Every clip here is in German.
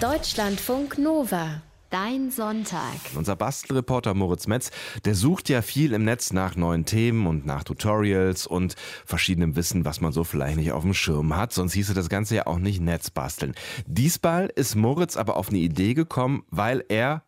Deutschlandfunk Nova. Dein Sonntag. Unser Bastelreporter Moritz Metz, der sucht ja viel im Netz nach neuen Themen und nach Tutorials und verschiedenem Wissen, was man so vielleicht nicht auf dem Schirm hat. Sonst hieße das Ganze ja auch nicht Netzbasteln. Diesmal ist Moritz aber auf eine Idee gekommen, weil er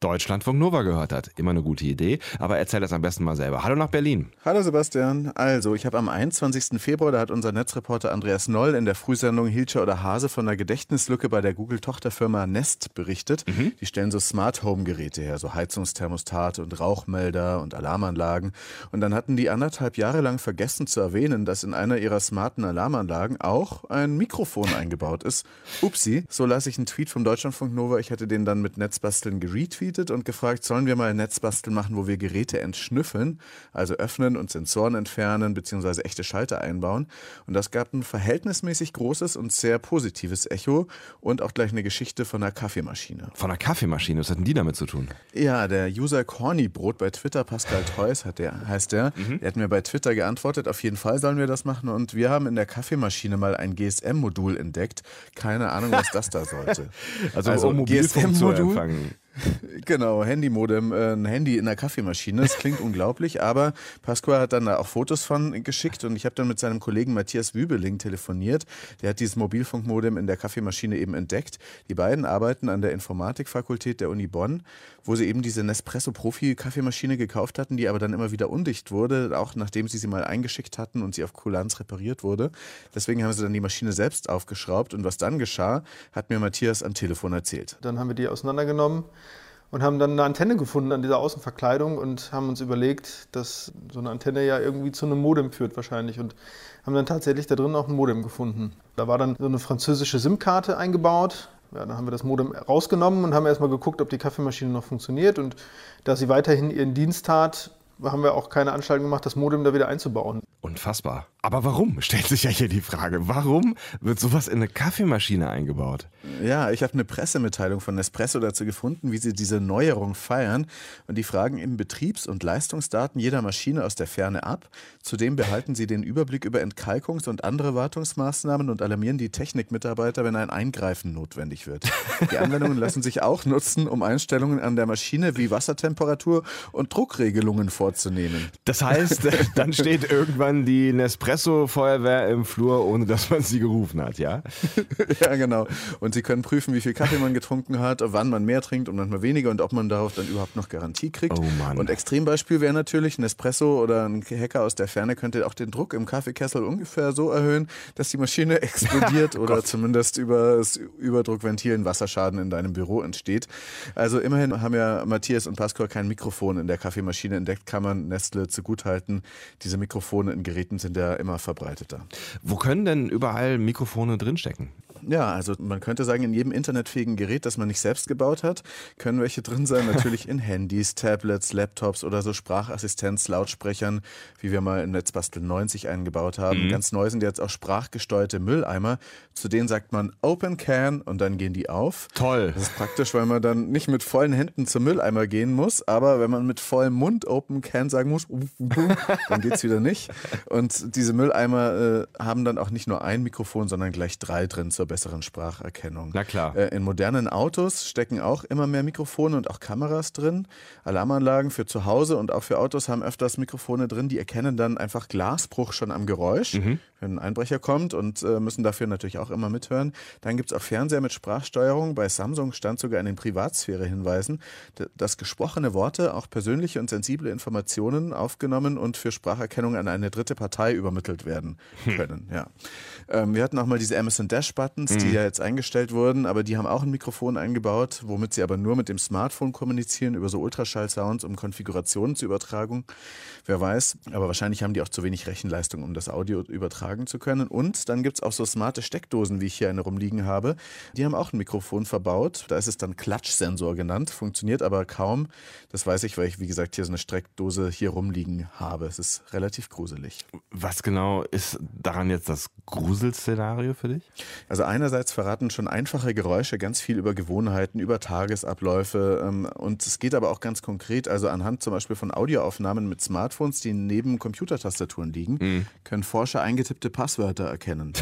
Deutschlandfunk Nova gehört hat. Immer eine gute Idee, aber erzähl das am besten mal selber. Hallo nach Berlin. Hallo Sebastian. Also, ich habe am 21. Februar, da hat unser Netzreporter Andreas Noll in der Frühsendung Hilscher oder Hase von der Gedächtnislücke bei der Google-Tochterfirma Nest berichtet. Mhm. Die stellen so Smart Home Geräte her, so Heizungsthermostate und Rauchmelder und Alarmanlagen. Und dann hatten die anderthalb Jahre lang vergessen zu erwähnen, dass in einer ihrer smarten Alarmanlagen auch ein Mikrofon eingebaut ist. Upsi, so lasse ich einen Tweet vom Deutschlandfunk Nova. Ich hatte den dann mit Netzbasteln geretweetet retweetet und gefragt, sollen wir mal ein Netzbastel machen, wo wir Geräte entschnüffeln, also öffnen und Sensoren entfernen bzw. echte Schalter einbauen. Und das gab ein verhältnismäßig großes und sehr positives Echo und auch gleich eine Geschichte von einer Kaffeemaschine. Von einer Kaffeemaschine, was hatten die damit zu tun? Ja, der User Cornybrot bei Twitter, Pascal Theus hat der, heißt der, mhm. der hat mir bei Twitter geantwortet, auf jeden Fall sollen wir das machen und wir haben in der Kaffeemaschine mal ein GSM-Modul entdeckt. Keine Ahnung, was das da sollte. also, also um GSM-Modul Genau, Handymodem, äh, ein Handy in der Kaffeemaschine. Das klingt unglaublich, aber Pasqua hat dann da auch Fotos von geschickt und ich habe dann mit seinem Kollegen Matthias Wübeling telefoniert. Der hat dieses Mobilfunkmodem in der Kaffeemaschine eben entdeckt. Die beiden arbeiten an der Informatikfakultät der Uni Bonn, wo sie eben diese Nespresso Profi Kaffeemaschine gekauft hatten, die aber dann immer wieder undicht wurde, auch nachdem sie sie mal eingeschickt hatten und sie auf Kulanz repariert wurde. Deswegen haben sie dann die Maschine selbst aufgeschraubt und was dann geschah, hat mir Matthias am Telefon erzählt. Dann haben wir die auseinandergenommen und haben dann eine Antenne gefunden an dieser Außenverkleidung und haben uns überlegt, dass so eine Antenne ja irgendwie zu einem Modem führt wahrscheinlich und haben dann tatsächlich da drin auch ein Modem gefunden. Da war dann so eine französische SIM-Karte eingebaut. Ja, dann haben wir das Modem rausgenommen und haben erstmal geguckt, ob die Kaffeemaschine noch funktioniert und da sie weiterhin ihren Dienst tat, haben wir auch keine Anstalten gemacht, das Modem da wieder einzubauen. Unfassbar. Aber warum, stellt sich ja hier die Frage, warum wird sowas in eine Kaffeemaschine eingebaut? Ja, ich habe eine Pressemitteilung von Nespresso dazu gefunden, wie sie diese Neuerung feiern. Und die fragen eben Betriebs- und Leistungsdaten jeder Maschine aus der Ferne ab. Zudem behalten sie den Überblick über Entkalkungs- und andere Wartungsmaßnahmen und alarmieren die Technikmitarbeiter, wenn ein Eingreifen notwendig wird. Die Anwendungen lassen sich auch nutzen, um Einstellungen an der Maschine wie Wassertemperatur und Druckregelungen vorzunehmen. Das heißt, dann steht irgendwann die Nespresso Espresso-Feuerwehr im Flur, ohne dass man sie gerufen hat, ja? ja, genau. Und sie können prüfen, wie viel Kaffee man getrunken hat, wann man mehr trinkt und manchmal weniger und ob man darauf dann überhaupt noch Garantie kriegt. Oh Mann. Und Extrembeispiel wäre natürlich ein Espresso oder ein Hacker aus der Ferne könnte auch den Druck im Kaffeekessel ungefähr so erhöhen, dass die Maschine explodiert oder zumindest über das Überdruckventil ein Wasserschaden in deinem Büro entsteht. Also immerhin haben ja Matthias und Pascal kein Mikrofon in der Kaffeemaschine entdeckt, kann man Nestle zugutehalten. Diese Mikrofone in Geräten sind ja immer verbreiteter. Wo können denn überall Mikrofone drinstecken? Ja, also man könnte sagen, in jedem internetfähigen Gerät, das man nicht selbst gebaut hat, können welche drin sein. Natürlich in Handys, Tablets, Laptops oder so Sprachassistenz, Lautsprechern, wie wir mal im Netzbastel 90 eingebaut haben. Mhm. Ganz neu sind jetzt auch sprachgesteuerte Mülleimer. Zu denen sagt man Open Can und dann gehen die auf. Toll. Das ist praktisch, weil man dann nicht mit vollen Händen zum Mülleimer gehen muss, aber wenn man mit vollem Mund Open Can sagen muss, dann geht es wieder nicht. Und diese Mülleimer äh, haben dann auch nicht nur ein Mikrofon, sondern gleich drei drin zur besseren Spracherkennung. Na klar. Äh, in modernen Autos stecken auch immer mehr Mikrofone und auch Kameras drin. Alarmanlagen für zu Hause und auch für Autos haben öfters Mikrofone drin, die erkennen dann einfach Glasbruch schon am Geräusch, mhm. wenn ein Einbrecher kommt und äh, müssen dafür natürlich auch immer mithören. Dann gibt es auch Fernseher mit Sprachsteuerung. Bei Samsung stand sogar in den Privatsphäre hinweisen, dass gesprochene Worte auch persönliche und sensible Informationen aufgenommen und für Spracherkennung an eine dritte Partei übermittelt werden hm. können. Hm. Ja. Ähm, wir hatten auch mal diese Amazon Dash Button Buttons, die mhm. ja jetzt eingestellt wurden, aber die haben auch ein Mikrofon eingebaut, womit sie aber nur mit dem Smartphone kommunizieren, über so Ultraschall-Sounds, um Konfigurationen zu übertragen. Wer weiß, aber wahrscheinlich haben die auch zu wenig Rechenleistung, um das Audio übertragen zu können. Und dann gibt es auch so smarte Steckdosen, wie ich hier eine rumliegen habe. Die haben auch ein Mikrofon verbaut. Da ist es dann Klatschsensor genannt, funktioniert aber kaum. Das weiß ich, weil ich, wie gesagt, hier so eine Steckdose hier rumliegen habe. Es ist relativ gruselig. Was genau ist daran jetzt das Gruselszenario für dich? Also einerseits verraten schon einfache Geräusche ganz viel über Gewohnheiten, über Tagesabläufe ähm, und es geht aber auch ganz konkret, also anhand zum Beispiel von Audioaufnahmen mit Smartphones, die neben Computertastaturen liegen, mhm. können Forscher eingetippte Passwörter erkennen.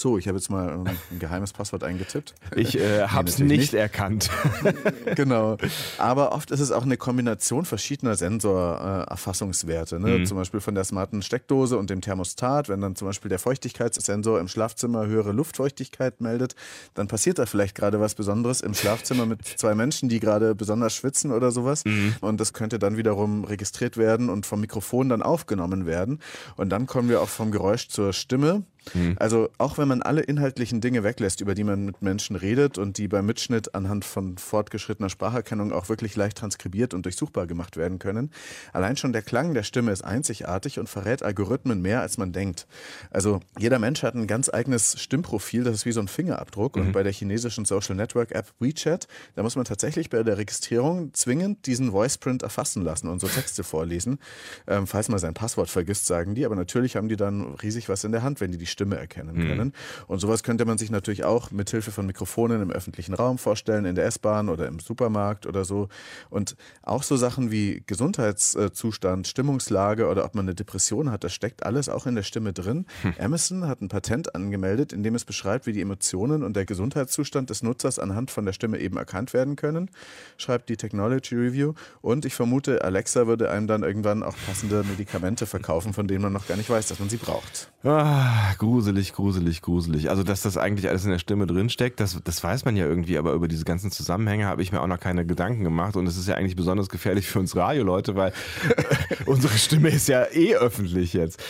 So, ich habe jetzt mal ein geheimes Passwort eingetippt. Ich äh, habe es nicht, nicht, erkannt. genau. Aber oft ist es auch eine Kombination verschiedener Sensorerfassungswerte. Ne? Mhm. Zum Beispiel von der smarten Steckdose und dem Thermostat. Wenn dann zum Beispiel der Feuchtigkeitssensor im Schlafzimmer höhere Luftfeuchtigkeit meldet, dann passiert da vielleicht gerade was Besonderes im Schlafzimmer mit zwei Menschen, die gerade besonders schwitzen oder sowas. Mhm. Und das könnte dann wiederum registriert werden und vom Mikrofon dann aufgenommen werden. Und dann kommen wir auch vom Geräusch zur Stimme. Mhm. Also auch wenn man alle inhaltlichen Dinge weglässt, über die man mit Menschen redet und die beim Mitschnitt anhand von fortgeschrittener Spracherkennung auch wirklich leicht transkribiert und durchsuchbar gemacht werden können, allein schon der Klang der Stimme ist einzigartig und verrät Algorithmen mehr, als man denkt. Also jeder Mensch hat ein ganz eigenes Stimmprofil, das ist wie so ein Fingerabdruck. Mhm. Und bei der chinesischen Social Network App WeChat, da muss man tatsächlich bei der Registrierung zwingend diesen Voiceprint erfassen lassen und so Texte vorlesen. Ähm, falls man sein Passwort vergisst, sagen die. Aber natürlich haben die dann riesig was in der Hand, wenn die die Stimme erkennen mhm. können. Und sowas könnte man sich natürlich auch mit Hilfe von Mikrofonen im öffentlichen Raum vorstellen, in der S-Bahn oder im Supermarkt oder so. Und auch so Sachen wie Gesundheitszustand, Stimmungslage oder ob man eine Depression hat, das steckt alles auch in der Stimme drin. Hm. Amazon hat ein Patent angemeldet, in dem es beschreibt, wie die Emotionen und der Gesundheitszustand des Nutzers anhand von der Stimme eben erkannt werden können, schreibt die Technology Review. Und ich vermute, Alexa würde einem dann irgendwann auch passende Medikamente verkaufen, von denen man noch gar nicht weiß, dass man sie braucht. Ah, gruselig, gruselig, gruselig. Also, dass das eigentlich alles in der Stimme drinsteckt, das, das weiß man ja irgendwie, aber über diese ganzen Zusammenhänge habe ich mir auch noch keine Gedanken gemacht. Und es ist ja eigentlich besonders gefährlich für uns Radioleute, weil unsere Stimme ist ja eh öffentlich jetzt.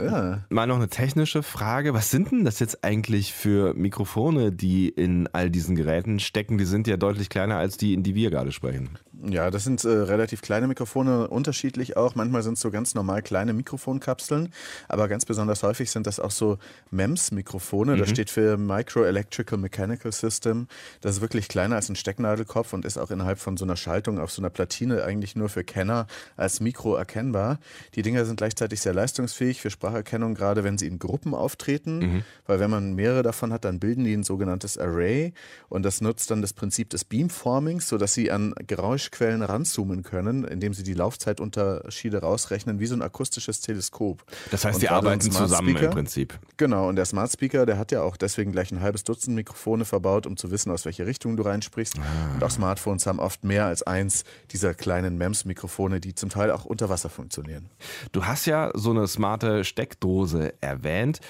Ja. Mal noch eine technische Frage. Was sind denn das jetzt eigentlich für Mikrofone, die in all diesen Geräten stecken? Die sind ja deutlich kleiner als die, in die wir gerade sprechen. Ja, das sind äh, relativ kleine Mikrofone, unterschiedlich auch. Manchmal sind es so ganz normal kleine Mikrofonkapseln, aber ganz besonders häufig sind das auch so MEMS-Mikrofone. Mhm. Das steht für Micro Electrical Mechanical System. Das ist wirklich kleiner als ein Stecknadelkopf und ist auch innerhalb von so einer Schaltung auf so einer Platine eigentlich nur für Kenner als Mikro erkennbar. Die Dinger sind gleichzeitig sehr leistungsfähig für Spracherkennung, gerade wenn sie in Gruppen auftreten, mhm. weil wenn man mehrere davon hat, dann bilden die ein sogenanntes Array und das nutzt dann das Prinzip des Beamformings, sodass sie an Geräusch Geräuschquellen ranzoomen können, indem sie die Laufzeitunterschiede rausrechnen, wie so ein akustisches Teleskop. Das heißt, die arbeiten zusammen im Prinzip. Genau, und der Smart Speaker, der hat ja auch deswegen gleich ein halbes Dutzend Mikrofone verbaut, um zu wissen, aus welche Richtung du reinsprichst. Ah. Und auch Smartphones haben oft mehr als eins dieser kleinen MEMS-Mikrofone, die zum Teil auch unter Wasser funktionieren. Du hast ja so eine smarte Steckdose erwähnt,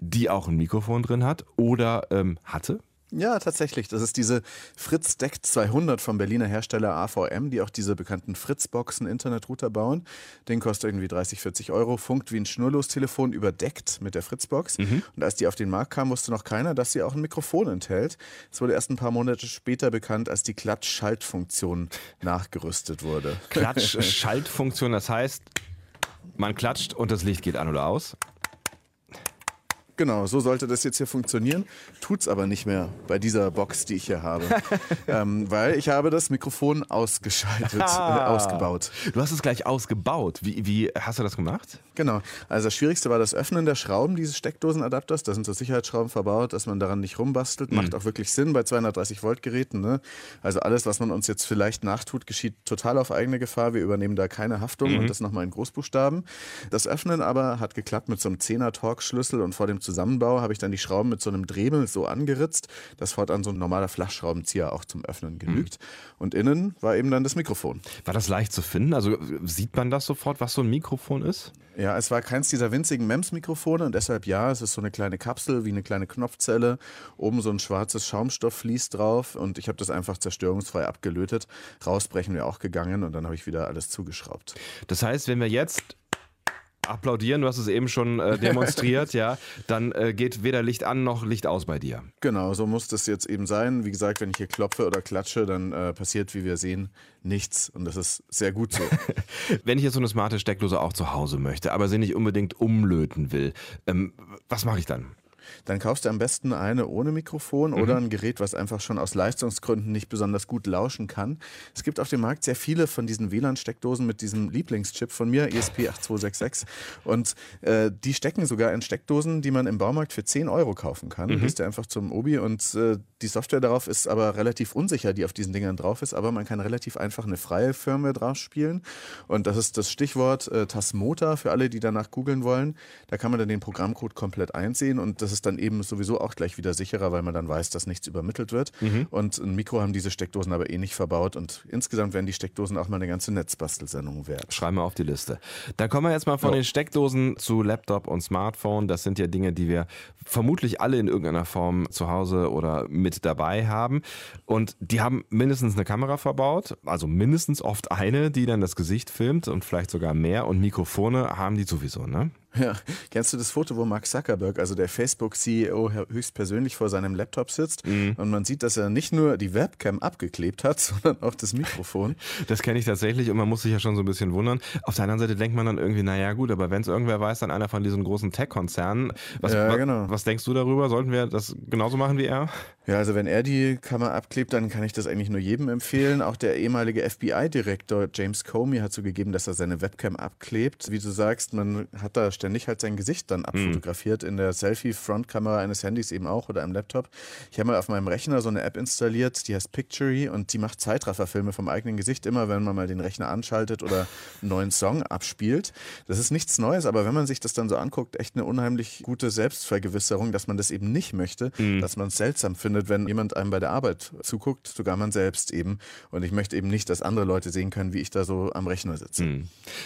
die auch ein Mikrofon drin hat oder ähm, hatte. Ja, tatsächlich. Das ist diese Fritz Deck 200 vom Berliner Hersteller AVM, die auch diese bekannten Fritz-Boxen Internetrouter bauen. Den kostet irgendwie 30, 40 Euro, funkt wie ein Schnurlostelefon überdeckt mit der Fritz-Box. Mhm. Und als die auf den Markt kam, wusste noch keiner, dass sie auch ein Mikrofon enthält. Es wurde erst ein paar Monate später bekannt, als die Klatsch-Schaltfunktion nachgerüstet wurde. Klatsch-Schaltfunktion, das heißt, man klatscht und das Licht geht an oder aus? Genau, so sollte das jetzt hier funktionieren. Tut's aber nicht mehr bei dieser Box, die ich hier habe. ähm, weil ich habe das Mikrofon ausgeschaltet, äh, ausgebaut. Du hast es gleich ausgebaut. Wie, wie hast du das gemacht? Genau. Also das Schwierigste war das Öffnen der Schrauben dieses Steckdosenadapters. Da sind so Sicherheitsschrauben verbaut, dass man daran nicht rumbastelt. Mhm. Macht auch wirklich Sinn bei 230 Volt Geräten. Ne? Also alles, was man uns jetzt vielleicht nachtut, geschieht total auf eigene Gefahr. Wir übernehmen da keine Haftung mhm. und das nochmal in Großbuchstaben. Das Öffnen aber hat geklappt mit so einem 10er Torx-Schlüssel und vor dem Zusammenbau habe ich dann die Schrauben mit so einem Dremel so angeritzt, dass fortan so ein normaler Flachschraubenzieher auch zum Öffnen genügt. Mhm. Und innen war eben dann das Mikrofon. War das leicht zu finden? Also sieht man das sofort, was so ein Mikrofon ist? Ja, es war keins dieser winzigen MEMS-Mikrofone und deshalb ja, es ist so eine kleine Kapsel wie eine kleine Knopfzelle. Oben so ein schwarzes Schaumstoffvlies drauf und ich habe das einfach zerstörungsfrei abgelötet. Rausbrechen wir auch gegangen und dann habe ich wieder alles zugeschraubt. Das heißt, wenn wir jetzt applaudieren, du hast es eben schon äh, demonstriert, ja, dann äh, geht weder Licht an noch Licht aus bei dir. Genau, so muss das jetzt eben sein. Wie gesagt, wenn ich hier klopfe oder klatsche, dann äh, passiert, wie wir sehen, nichts und das ist sehr gut so. wenn ich jetzt so eine smarte Steckdose auch zu Hause möchte, aber sie nicht unbedingt umlöten will, ähm, was mache ich dann? Dann kaufst du am besten eine ohne Mikrofon mhm. oder ein Gerät, was einfach schon aus Leistungsgründen nicht besonders gut lauschen kann. Es gibt auf dem Markt sehr viele von diesen WLAN-Steckdosen mit diesem Lieblingschip von mir, ESP8266. Und äh, die stecken sogar in Steckdosen, die man im Baumarkt für 10 Euro kaufen kann. Mhm. Gehst du einfach zum Obi und äh, die Software darauf ist aber relativ unsicher, die auf diesen Dingern drauf ist, aber man kann relativ einfach eine freie Firmware drauf spielen. Und das ist das Stichwort äh, Tasmota für alle, die danach googeln wollen. Da kann man dann den Programmcode komplett einsehen und das ist es dann eben sowieso auch gleich wieder sicherer, weil man dann weiß, dass nichts übermittelt wird. Und ein Mikro haben diese Steckdosen aber eh nicht verbaut und insgesamt werden die Steckdosen auch mal eine ganze Netzbastelsendung wert. Schreiben wir auf die Liste. Dann kommen wir jetzt mal von Ja. den Steckdosen zu Laptop und Smartphone. Das sind ja Dinge, die wir vermutlich alle in irgendeiner Form zu Hause oder mit dabei haben. Und die haben mindestens eine Kamera verbaut, also mindestens oft eine, die dann das Gesicht filmt und vielleicht sogar mehr. Und Mikrofone haben die sowieso, ne? Ja, kennst du das Foto, wo Mark Zuckerberg, also der Facebook-CEO, höchstpersönlich vor seinem Laptop sitzt und man sieht, dass er nicht nur die Webcam abgeklebt hat, sondern auch das Mikrofon? Das kenne ich tatsächlich und man muss sich ja schon so ein bisschen wundern. Auf der anderen Seite denkt man dann irgendwie, naja gut, aber wenn es irgendwer weiß, dann einer von diesen großen Tech-Konzernen. Was, Ja, genau. was denkst du darüber? Sollten wir das genauso machen wie er? Ja, also wenn er die Kamera abklebt, dann kann ich das eigentlich nur jedem empfehlen. Auch der ehemalige FBI-Direktor James Comey hat zugegeben, dass er seine Webcam abklebt. Wie du sagst, man hat da ständig halt sein Gesicht dann abfotografiert, in der Selfie-Frontkamera eines Handys eben auch oder im Laptop. Ich habe mal auf meinem Rechner so eine App installiert, die heißt Pictory und die macht Zeitrafferfilme vom eigenen Gesicht immer, wenn man mal den Rechner anschaltet oder einen neuen Song abspielt. Das ist nichts Neues, aber wenn man sich das dann so anguckt, echt eine unheimlich gute Selbstvergewisserung, dass man das eben nicht möchte, dass man es seltsam findet, wenn jemand einem bei der Arbeit zuguckt, sogar man selbst eben. Und ich möchte eben nicht, dass andere Leute sehen können, wie ich da so am Rechner sitze.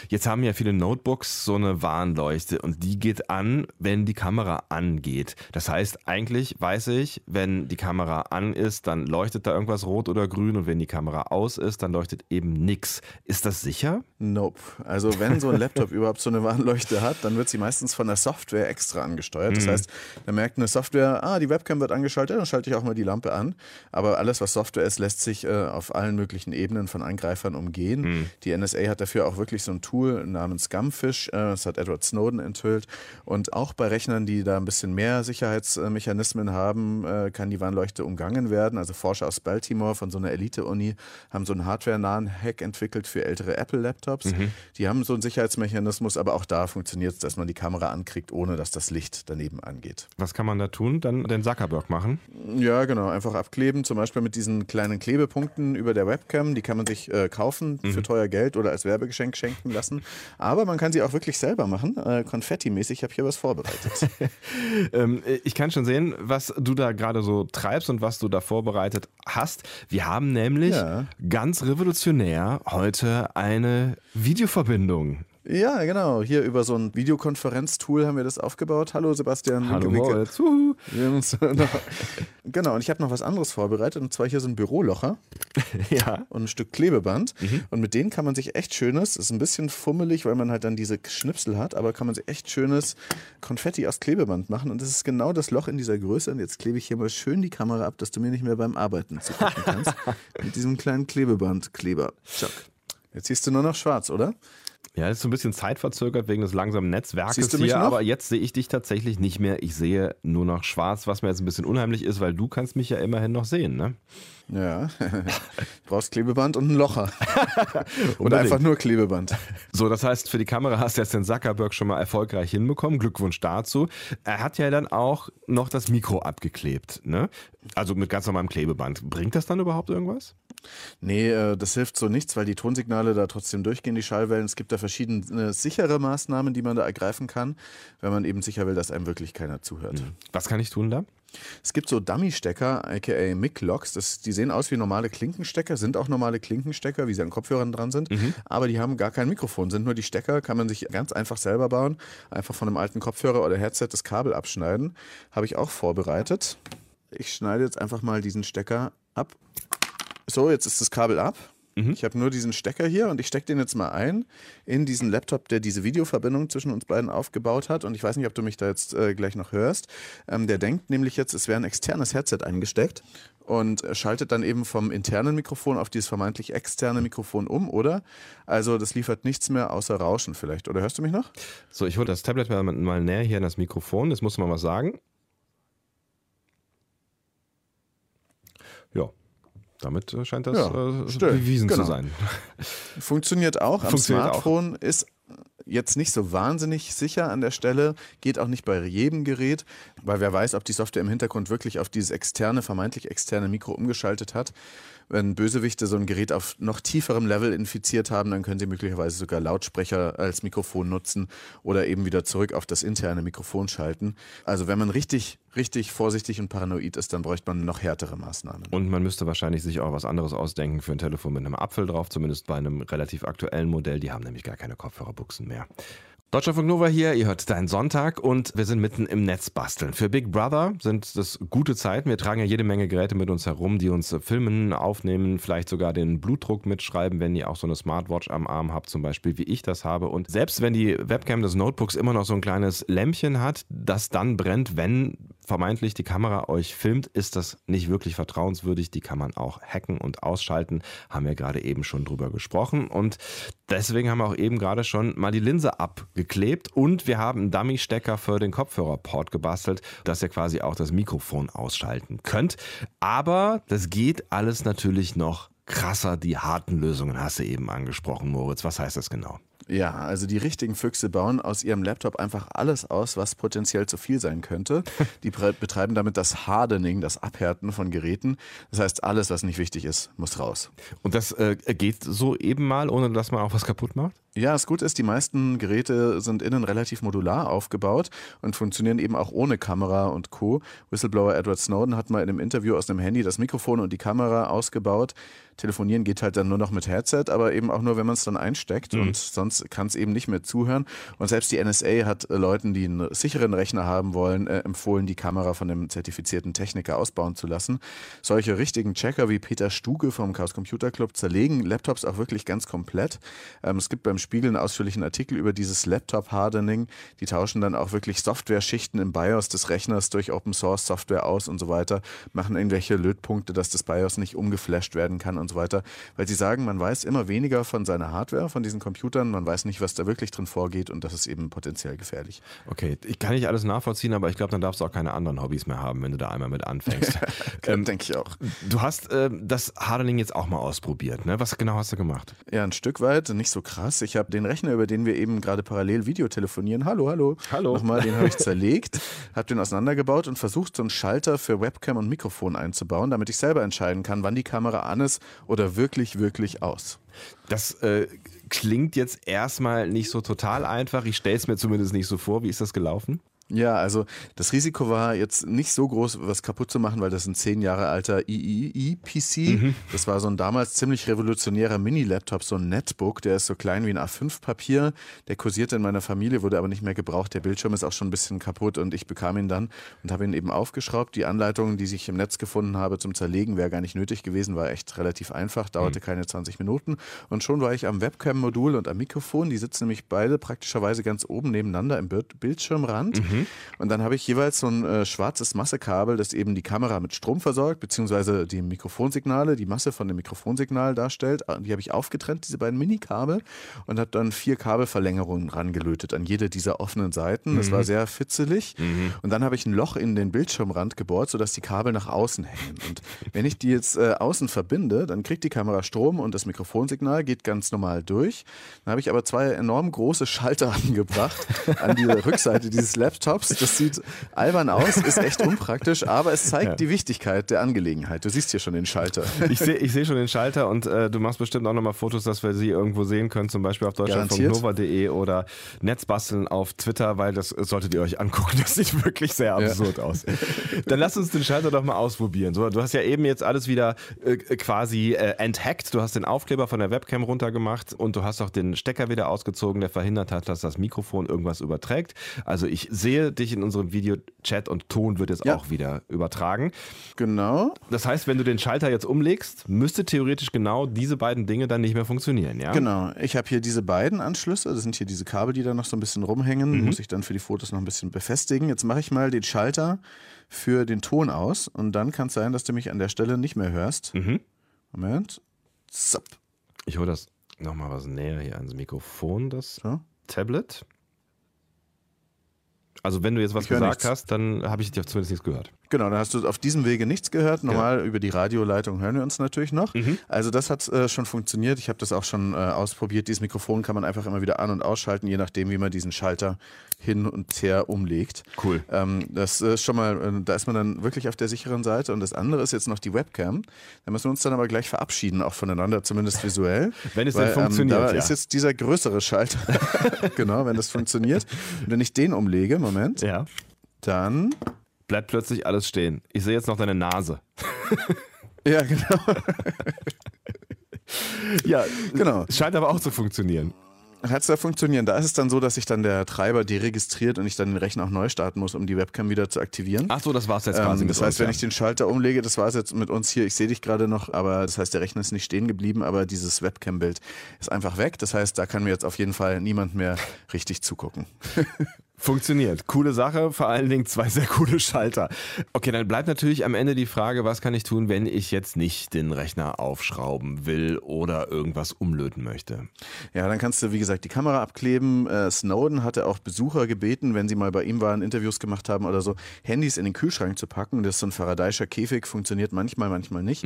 Jetzt haben ja viele Notebooks so eine Warnleuchte und die geht an, wenn die Kamera angeht. Das heißt, eigentlich weiß ich, wenn die Kamera an ist, dann leuchtet da irgendwas rot oder grün und wenn die Kamera aus ist, dann leuchtet eben nix. Ist das sicher? Nope. Also wenn so ein Laptop überhaupt so eine Warnleuchte hat, dann wird sie meistens von der Software extra angesteuert. Das heißt, da merkt eine Software, ah, die Webcam wird angeschaltet, dann schalte ich auch mal die Lampe an. Aber alles, was Software ist, lässt sich äh, auf allen möglichen Ebenen von Angreifern umgehen. Die NSA hat dafür auch wirklich so ein Tool namens Scumfish, äh, das hat Edward Snowden enthüllt. Und auch bei Rechnern, die da ein bisschen mehr Sicherheitsmechanismen haben, äh, kann die Warnleuchte umgangen werden. Also Forscher aus Baltimore von so einer Elite-Uni haben so einen hardware-nahen Hack entwickelt für ältere Apple-Laptops. Die haben so einen Sicherheitsmechanismus, aber auch da funktioniert es, dass man die Kamera ankriegt, ohne dass das Licht daneben angeht. Was kann man da tun? Dann den Zuckerberg machen. Ja, genau, einfach abkleben, zum Beispiel mit diesen kleinen Klebepunkten über der Webcam. Die kann man sich äh, kaufen für teuer Geld oder als Werbegeschenk schenken lassen. Aber man kann sie auch wirklich selber machen. Äh, Konfetti-mäßig, ich habe hier was vorbereitet. Ähm, ich kann schon sehen, was du da gerade so treibst und was du da vorbereitet hast. Wir haben nämlich Ja. ganz revolutionär heute eine Videoverbindung. Ja, genau. Hier über so ein Videokonferenztool haben wir das aufgebaut. Hallo Sebastian. Hallo. Moritz. Genau, und ich habe noch was anderes vorbereitet, und zwar hier so ein Bürolocher Ja. und ein Stück Klebeband. Mhm. Und mit denen kann man sich echt schönes, ist ein bisschen fummelig, weil man halt dann diese Schnipsel hat, aber kann man sich echt schönes Konfetti aus Klebeband machen. Und das ist genau das Loch in dieser Größe. Und jetzt klebe ich hier mal schön die Kamera ab, dass du mir nicht mehr beim Arbeiten zugucken kannst. mit diesem kleinen Klebebandkleber. Tschack. Jetzt siehst du nur noch schwarz, oder? Ja, das ist so ein bisschen zeitverzögert wegen des langsamen Netzwerkes Siehst du mich hier, noch? aber jetzt sehe ich dich tatsächlich nicht mehr. Ich sehe nur noch schwarz, was mir jetzt ein bisschen unheimlich ist, weil du kannst mich ja immerhin noch sehen, ne? Ja. du brauchst Klebeband und ein Locher. Oder einfach nur Klebeband. So, das heißt, für die Kamera hast du jetzt den Zuckerberg schon mal erfolgreich hinbekommen. Glückwunsch dazu. Er hat ja dann auch noch das Mikro abgeklebt, ne? Also mit ganz normalem Klebeband. Bringt das dann überhaupt irgendwas? Nee, äh, das hilft so nichts, weil die Tonsignale da trotzdem durchgehen, die Schallwellen. Es gibt da verschiedene sichere Maßnahmen, die man da ergreifen kann, wenn man eben sicher will, dass einem wirklich keiner zuhört. Was kann ich tun da? Es gibt so Dummy-Stecker, aka Mic-Locks. Das- Die sehen aus wie normale Klinkenstecker, sind auch normale Klinkenstecker, wie sie an Kopfhörern dran sind. Aber die haben gar kein Mikrofon, sind nur die Stecker, kann man sich ganz einfach selber bauen. Einfach von einem alten Kopfhörer oder Headset das Kabel abschneiden. Habe ich auch vorbereitet. Ich schneide jetzt einfach mal diesen Stecker ab. So, jetzt ist das Kabel ab. Ich habe nur diesen Stecker hier und ich stecke den jetzt mal ein in diesen Laptop, der diese Videoverbindung zwischen uns beiden aufgebaut hat. Und ich weiß nicht, ob du mich da jetzt äh, gleich noch hörst. Ähm, der denkt nämlich jetzt, es wäre ein externes Headset eingesteckt und äh, schaltet dann eben vom internen Mikrofon auf dieses vermeintlich externe Mikrofon um, oder? Also das liefert nichts mehr außer Rauschen vielleicht. Oder hörst du mich noch? So, ich hole das Tablet mal, mal näher hier an das Mikrofon. Das muss man mal sagen. Ja, damit äh, scheint das Ja, äh, still. bewiesen Genau. zu sein. Funktioniert auch. Am Funktioniert auch. Smartphone ist jetzt nicht so wahnsinnig sicher an der Stelle, geht auch nicht bei jedem Gerät, weil wer weiß, ob die Software im Hintergrund wirklich auf dieses externe, vermeintlich externe Mikro umgeschaltet hat. Wenn Bösewichte so ein Gerät auf noch tieferem Level infiziert haben, dann können sie möglicherweise sogar Lautsprecher als Mikrofon nutzen oder eben wieder zurück auf das interne Mikrofon schalten. Also wenn man richtig richtig vorsichtig und paranoid ist, dann bräuchte man noch härtere Maßnahmen. Und man müsste wahrscheinlich sich auch was anderes ausdenken für ein Telefon mit einem Apfel drauf, zumindest bei einem relativ aktuellen Modell. Die haben nämlich gar keine Kopfhörerbuchsen mehr. Deutschlandfunk Nova hier, ihr hört Dein Sonntag und wir sind mitten im Netz basteln. Für Big Brother sind das gute Zeiten. Wir tragen ja jede Menge Geräte mit uns herum, die uns filmen, aufnehmen, vielleicht sogar den Blutdruck mitschreiben, wenn ihr auch so eine Smartwatch am Arm habt, zum Beispiel wie ich das habe. Und selbst wenn die Webcam des Notebooks immer noch so ein kleines Lämpchen hat, das dann brennt, wenn vermeintlich die Kamera euch filmt, ist das nicht wirklich vertrauenswürdig. Die kann man auch hacken und ausschalten. Haben wir gerade eben schon drüber gesprochen. Und deswegen haben wir auch eben gerade schon mal die Linse abgeklebt und wir haben einen Dummy-Stecker für den Kopfhörerport gebastelt, dass ihr quasi auch das Mikrofon ausschalten könnt. Aber das geht alles natürlich noch krasser. Die harten Lösungen hast du eben angesprochen, Moritz. Was heißt das genau? Ja, also die richtigen Füchse bauen aus ihrem Laptop einfach alles aus, was potenziell zu viel sein könnte. Die betreiben damit das Hardening, das Abhärten von Geräten. Das heißt, alles, was nicht wichtig ist, muss raus. Und das äh, geht so eben mal, ohne dass man auch was kaputt macht? Ja, das Gute ist, die meisten Geräte sind innen relativ modular aufgebaut und funktionieren eben auch ohne Kamera und Co. Whistleblower Edward Snowden hat mal in einem Interview aus dem Handy das Mikrofon und die Kamera ausgebaut. Telefonieren geht halt dann nur noch mit Headset, aber eben auch nur, wenn man es dann einsteckt mhm. und sonst kann es eben nicht mehr zuhören. Und selbst die NSA hat äh, Leuten, die einen sicheren Rechner haben wollen, äh, empfohlen, die Kamera von einem zertifizierten Techniker ausbauen zu lassen. Solche richtigen Checker wie Peter Stuge vom Chaos Computer Club zerlegen Laptops auch wirklich ganz komplett. Ähm, es gibt beim Spiegel einen ausführlichen Artikel über dieses Laptop-Hardening. Die tauschen dann auch wirklich Software-Schichten im BIOS des Rechners durch Open-Source-Software aus und so weiter, machen irgendwelche Lötpunkte, dass das BIOS nicht umgeflasht werden kann und so weiter. Weil sie sagen, man weiß immer weniger von seiner Hardware, von diesen Computern, man weiß nicht, was da wirklich drin vorgeht und das ist eben potenziell gefährlich. Okay, ich kann nicht alles nachvollziehen, aber ich glaube, dann darfst du auch keine anderen Hobbys mehr haben, wenn du da einmal mit anfängst. ähm, Denke ich auch. Du hast äh, das Hardening jetzt auch mal ausprobiert, ne? Was genau hast du gemacht? Ja, ein Stück weit, nicht so krass. Ich habe den Rechner, über den wir eben gerade parallel Video telefonieren, hallo, hallo, hallo. nochmal, den habe ich zerlegt, habe den auseinandergebaut und versucht, so einen Schalter für Webcam und Mikrofon einzubauen, damit ich selber entscheiden kann, wann die Kamera an ist oder wirklich, wirklich aus. Das äh, klingt jetzt erstmal nicht so total einfach. Ich stelle es mir zumindest nicht so vor. Wie ist das gelaufen? Ja, also das Risiko war jetzt nicht so groß, was kaputt zu machen, weil das ein zehn Jahre alter III-PC. Mhm. Das war so ein damals ziemlich revolutionärer Mini-Laptop, so ein Netbook, der ist so klein wie ein A5-Papier. Der kursierte in meiner Familie, wurde aber nicht mehr gebraucht. Der Bildschirm ist auch schon ein bisschen kaputt und ich bekam ihn dann und habe ihn eben aufgeschraubt. Die Anleitung, die ich im Netz gefunden habe zum Zerlegen, wäre gar nicht nötig gewesen, war echt relativ einfach, dauerte mhm. keine 20 Minuten. Und schon war ich am Webcam-Modul und am Mikrofon. Die sitzen nämlich beide praktischerweise ganz oben nebeneinander im Bildschirmrand. Mhm. Und dann habe ich jeweils so ein äh, schwarzes Massekabel, das eben die Kamera mit Strom versorgt, beziehungsweise die Mikrofonsignale, die Masse von dem Mikrofonsignal darstellt. Ah, die habe ich aufgetrennt, diese beiden Minikabel, und habe dann vier Kabelverlängerungen rangelötet an jede dieser offenen Seiten. Das mhm. war sehr fitzelig. Mhm. Und dann habe ich ein Loch in den Bildschirmrand gebohrt, sodass die Kabel nach außen hängen. Und wenn ich die jetzt äh, außen verbinde, dann kriegt die Kamera Strom und das Mikrofonsignal geht ganz normal durch. Dann habe ich aber zwei enorm große Schalter angebracht an die Rückseite dieses Laptops Laptops. Das sieht albern aus, ist echt unpraktisch, aber es zeigt ja. die Wichtigkeit der Angelegenheit. Du siehst hier schon den Schalter. Ich sehe ich seh schon den Schalter und äh, du machst bestimmt auch nochmal Fotos, dass wir sie irgendwo sehen können, zum Beispiel auf deutschlandfunknova.de oder Netzbasteln auf Twitter, weil das solltet ihr euch angucken. Das sieht wirklich sehr absurd ja. aus. Dann lass uns den Schalter doch mal ausprobieren. So, du hast ja eben jetzt alles wieder äh, quasi äh, enthackt. Du hast den Aufkleber von der Webcam runtergemacht und du hast auch den Stecker wieder ausgezogen, der verhindert hat, dass das Mikrofon irgendwas überträgt. Also ich sehe dich in unserem Videochat und Ton wird jetzt ja. auch wieder übertragen. Genau. Das heißt, wenn du den Schalter jetzt umlegst, müsste theoretisch genau diese beiden Dinge dann nicht mehr funktionieren, ja? Genau. Ich habe hier diese beiden Anschlüsse, das sind hier diese Kabel, die da noch so ein bisschen rumhängen, mhm. muss ich dann für die Fotos noch ein bisschen befestigen. Jetzt mache ich mal den Schalter für den Ton aus und dann kann es sein, dass du mich an der Stelle nicht mehr hörst. Mhm. Moment. Zap. Ich hole das nochmal was näher hier ans Mikrofon, das so. Tablet. Also wenn du jetzt was gesagt hast, dann habe ich dir zumindest nichts gehört. Genau, dann hast du auf diesem Wege nichts gehört. Normal ja. über die Radioleitung hören wir uns natürlich noch. Mhm. Also das hat äh, schon funktioniert. Ich habe das auch schon äh, ausprobiert. Dieses Mikrofon kann man einfach immer wieder an- und ausschalten, je nachdem, wie man diesen Schalter hin und her umlegt. Cool. Ähm, das ist schon mal, äh, da ist man dann wirklich auf der sicheren Seite. Und das andere ist jetzt noch die Webcam. Da müssen wir uns dann aber gleich verabschieden, auch voneinander, zumindest visuell. wenn es weil, dann funktioniert. Ähm, da ja. ist jetzt dieser größere Schalter. genau, wenn das funktioniert. Und wenn ich den umlege, Moment. Ja. Dann bleibt plötzlich alles stehen. Ich sehe jetzt noch deine Nase. Ja, genau. Ja, Genau. Scheint aber auch zu funktionieren. Hat es da funktionieren? Da ist es dann so, dass sich dann der Treiber deregistriert und ich dann den Rechner auch neu starten muss, um die Webcam wieder zu aktivieren. Ach so, das war's jetzt quasi. Ähm, mit das heißt, uns, wenn ja. ich den Schalter umlege, das war es jetzt mit uns hier, ich sehe dich gerade noch, aber das heißt, der Rechner ist nicht stehen geblieben, aber dieses Webcam-Bild ist einfach weg. Das heißt, da kann mir jetzt auf jeden Fall niemand mehr richtig zugucken. Funktioniert. Coole Sache, vor allen Dingen zwei sehr coole Schalter. Okay, dann bleibt natürlich am Ende die Frage, was kann ich tun, wenn ich jetzt nicht den Rechner aufschrauben will oder irgendwas umlöten möchte? Ja, dann kannst du, wie gesagt, die Kamera abkleben. Äh, Snowden hatte auch Besucher gebeten, wenn sie mal bei ihm waren, Interviews gemacht haben oder so, Handys in den Kühlschrank zu packen. Das ist so ein Faradayischer Käfig, funktioniert manchmal, manchmal nicht.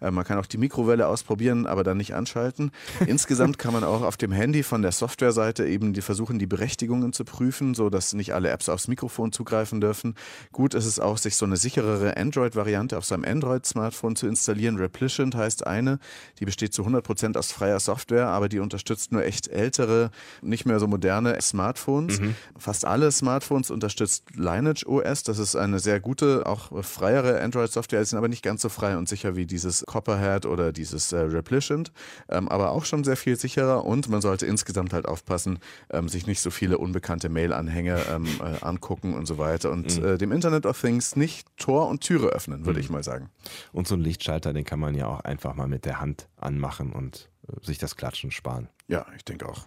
Äh, man kann auch die Mikrowelle ausprobieren, aber dann nicht anschalten. Insgesamt kann man auch auf dem Handy von der Softwareseite eben die versuchen, die Berechtigungen zu prüfen, so dass nicht alle Apps aufs Mikrofon zugreifen dürfen. Gut ist es auch, sich so eine sicherere Android-Variante auf seinem Android-Smartphone zu installieren. Replicant heißt eine, die besteht zu 100% aus freier Software, aber die unterstützt nur echt ältere, nicht mehr so moderne Smartphones. Fast alle Smartphones unterstützt Lineage OS. Das ist eine sehr gute, auch freiere Android-Software. Sie sind aber nicht ganz so frei und sicher wie dieses Copperhead oder dieses äh, Replicant, ähm, aber auch schon sehr viel sicherer und man sollte insgesamt halt aufpassen, ähm, sich nicht so viele unbekannte Mail-Anhänge ähm, äh, angucken und so weiter und äh, dem Internet of Things nicht Tor und Türe öffnen, würde ich mal sagen. Und so einen Lichtschalter, den kann man ja auch einfach mal mit der Hand anmachen und äh, sich das Klatschen sparen. Ja, ich denke auch.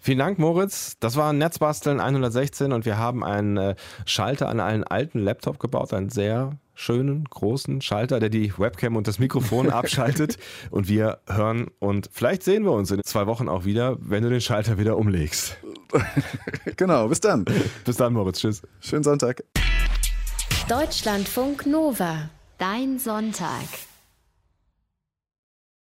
Vielen Dank, Moritz. Das war Netzbasteln 116 und wir haben einen äh, Schalter an einen alten Laptop gebaut, einen sehr schönen, großen Schalter, der die Webcam und das Mikrofon abschaltet. Und wir hören und vielleicht sehen wir uns in zwei Wochen auch wieder, wenn du den Schalter wieder umlegst. genau, bis dann. Bis dann, Moritz. Tschüss. Schönen Sonntag. Deutschlandfunk Nova. Dein Sonntag.